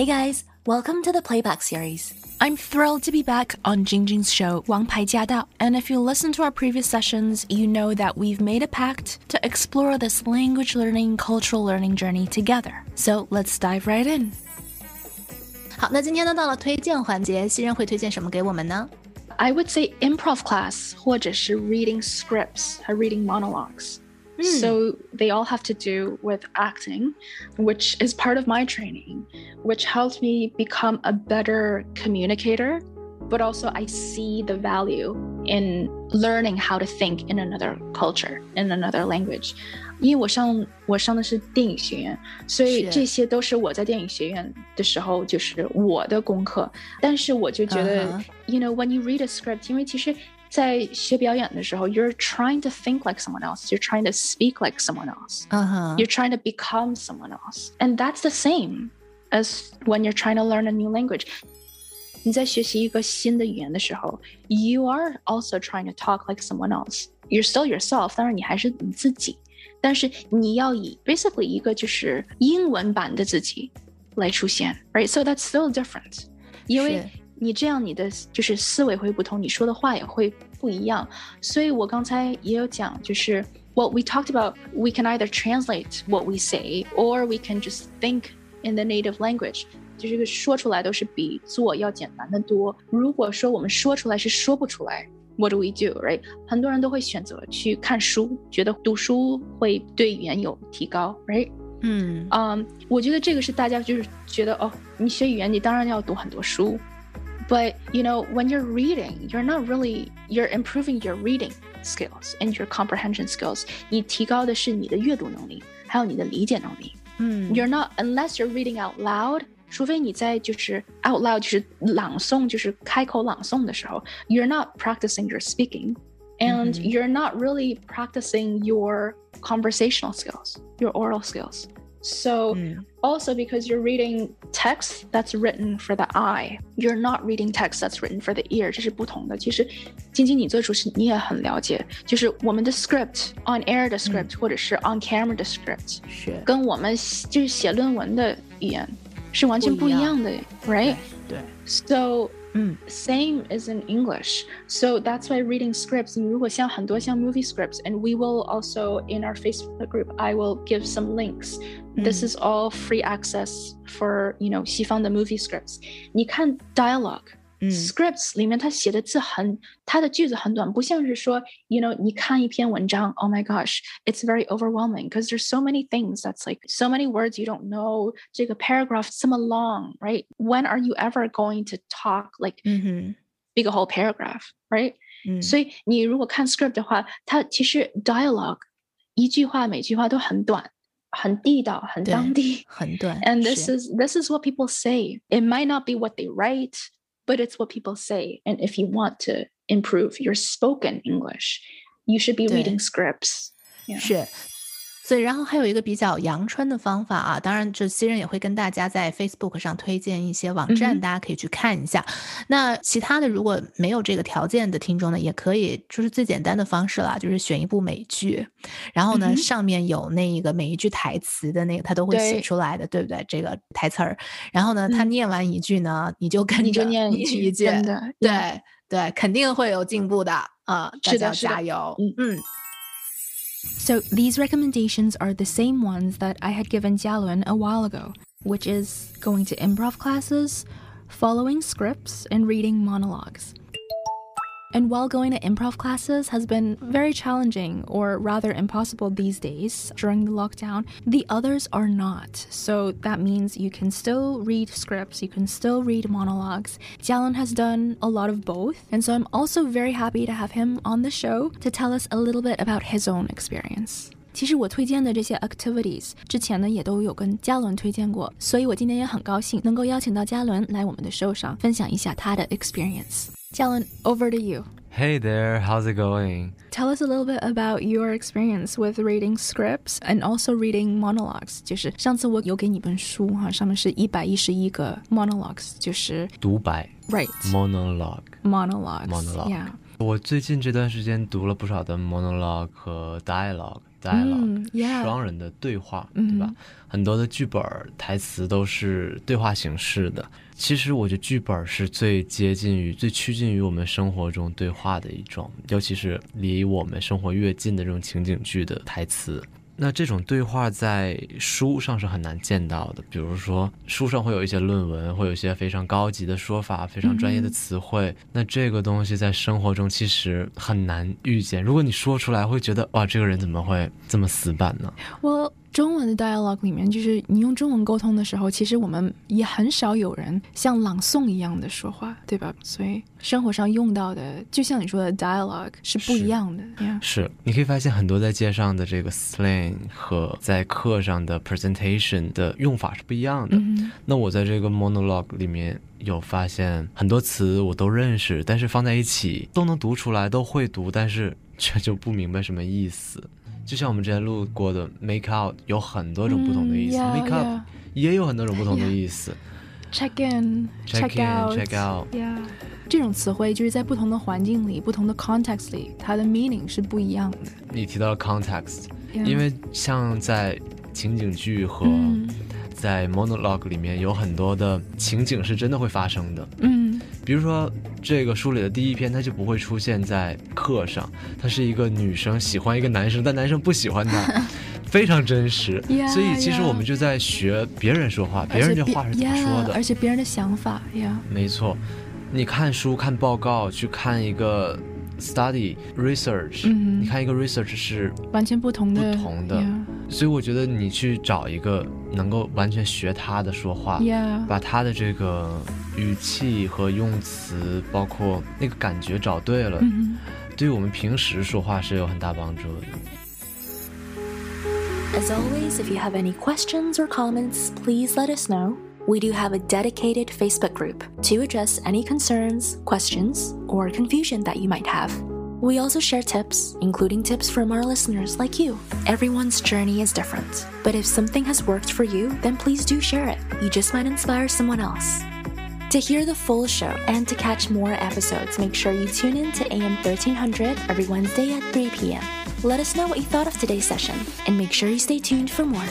Hey guys, welcome to the Playback series. I'm thrilled to be back on Jingjing's show, 王牌驾到. And if you listen to our previous sessions, you know that we've made a pact to explore this language learning, cultural learning journey together. So let's dive right in. 好，那今天呢，到了推荐环节，熙韧会推荐什么给我们呢？I would say improv class reading scripts 和 reading monologues. Mm. So they all have to do with acting, which is part of my training, which helps me become a better communicator. But also, I see the value in learning how to think in another culture, in another language. 因为我上我上的是电影学院，所以这些都是我在电影学院的时候就是我的功课。但是我就觉得、uh-huh.，you know when you read a script，因为其实 在学表演的时候，you're trying to think like someone else. You're trying to speak like someone else. Uh-huh. You're trying to become someone else. And that's the same as when you're trying to learn a new language. 你在学习一个新的语言的时候，you are also trying to talk like someone else. You're still yourself，当然你还是你自己，但是你要以 basically 一个就是英文版的自己来出现，right? So that's still different. 因为 你这样，你的就是思维会不同，你说的话也会不一样。所以我刚才也有讲，就是 what we talked about, we can either translate what we say, or we can just think in the native language。就这个说出来都是比做要简单的多。如果说我们说出来是说不出来，what do we do, right？很多人都会选择去看书，觉得读书会对语言有提高，right？嗯，嗯，我觉得这个是大家就是觉得哦，你学语言你当然要读很多书。 but you know, when you're reading, you're not really you're improving your reading skills and your comprehension skills. 你提高的是你的阅读能力，还有你的理解能力。嗯，You're not unless you're reading out loud. 除非你在就是 out loud 就是朗诵，就是开口朗诵的时候，you're not practicing your speaking, and you're not really practicing your conversational skills, your oral skills. So mm. also because you're reading text that's written for the eye, you're not reading text that's written for the ear，这是不同的。其实，晶晶你做主持你也很了解，就是我们的 script on air 的 script、嗯、或者是 on camera 的 script，是跟我们就是写论文的语言是完全不一样的，right？对。So Mm. Same as in English. So that's why reading scripts, 如果像很多像 movie scripts, and we will also in our Facebook group, I will give some links. Mm. This is all free access for, you know, 西方的 movie scripts. 你看 dialogue. Scripts 里面它写的字很，它的句子很短，不像是说，you know，你看一篇文章，Oh my gosh，it's very overwhelming because there's so many things that's like so many words you don't know。这个 paragraph 这么 long，right？When are you ever going to talk like big a whole paragraph，right？所以你如果看 script 的话，它其实 dialogue 一句话每句话都很短。很地道，很当地，很短。And this is this is what people say. It might not be what they write, but it's what people say. And if you want to improve your spoken English, you should be reading scripts. Yeah. 是。所以，然后还有一个比较阳春的方法啊，当然，这新人也会跟大家在 Facebook 上推荐一些网站，大家可以去看一下。那其他的，如果没有这个条件的听众呢，也可以，就是最简单的方式啦，就是选一部美剧，然后呢，上面有那一个每一句台词的那个，他都会写出来的，对不对？这个台词儿，然后呢，他念完一句呢，你就跟着念一句一句，对对，肯定会有进步的啊！大家加油，嗯。嗯。So these recommendations are the same ones that I had given Jialun a while ago, which is going to improv classes, following scripts, and reading monologues. And while going to improv classes has been very challenging, or rather impossible these days during the lockdown, the others are not. So that means you can still read scripts, you can still read monologues. Jialun has done a lot of both, and so I'm also very happy to have him on the show to tell us a little bit about his own experience. 其实我推荐的这些 activities 之前呢也都有跟嘉伦推荐过，所以我今天也很高兴能够邀请到嘉伦来我们的 show 上分享一下他的 experience。Jalen, over to you. Hey there, how's it going? Tell us a little bit about your experience with reading scripts and also reading monologues. 就是上次我有给你本书哈，上面是一百一十一个 monologues，就是独白。Right. Monologue. Monologues. Monologue. Yeah. 我最近这段时间读了不少的 monologue 和 dialogue，dialogue，双人的对话，对吧？很多的剧本台词都是对话形式的。其实我觉得剧本是最接近于、最趋近于我们生活中对话的一种，尤其是离我们生活越近的这种情景剧的台词。那这种对话在书上是很难见到的，比如说书上会有一些论文，会有一些非常高级的说法，非常专业的词汇。那这个东西在生活中其实很难遇见。如果你说出来，会觉得哇，这个人怎么会这么死板呢？我。中文的 dialogue 里面，就是你用中文沟通的时候，其实我们也很少有人像朗诵一样的说话，对吧？所以生活上用到的，就像你说的 dialogue 是不一样的。是，你可以发现很多在街上的这个 slang 和在课上的 presentation 的用法是不一样的。那我在这个 monologue 里面有发现很多词我都认识，但是放在一起都能读出来，都会读，但是却就不明白什么意思。就像我们之前录过的 make out 有很多种不同的意思，make up 也有很多种不同的意思。check in，check out，check out，yeah，这种词汇就是在不同的环境里、不同的 context 里，它的 meaning 是不一样的。你提到了 context，因为像在情景剧和在 monologue 里面有很多的情景是真的会发生的。嗯。比如说，这个书里的第一篇，它就不会出现在课上。它是一个女生喜欢一个男生，但男生不喜欢她，非常真实。所以其实我们就在学别人说话，别人这话是怎么说的，而且别人的想法呀。没错，你看书、看报告，去看一个 study research，你看一个 research 是完全不同的，不同的。所以我觉得你去找一个能够完全学他的说话，把他的这个语气和用词，包括那个感觉找对了，对于我们平时说话是有很大帮助的。As always, if you have any questions or comments, please let us know. We do have a dedicated Facebook group to address any concerns, questions, or confusion that you might have. We also share tips, including tips from our listeners like you. Everyone's journey is different, but if something has worked for you, then please do share it. You just might inspire someone else. To hear the full show and to catch more episodes, make sure you tune in to AM 1300 every Wednesday at 3 p.m. Let us know what you thought of today's session, and make sure you stay tuned for more.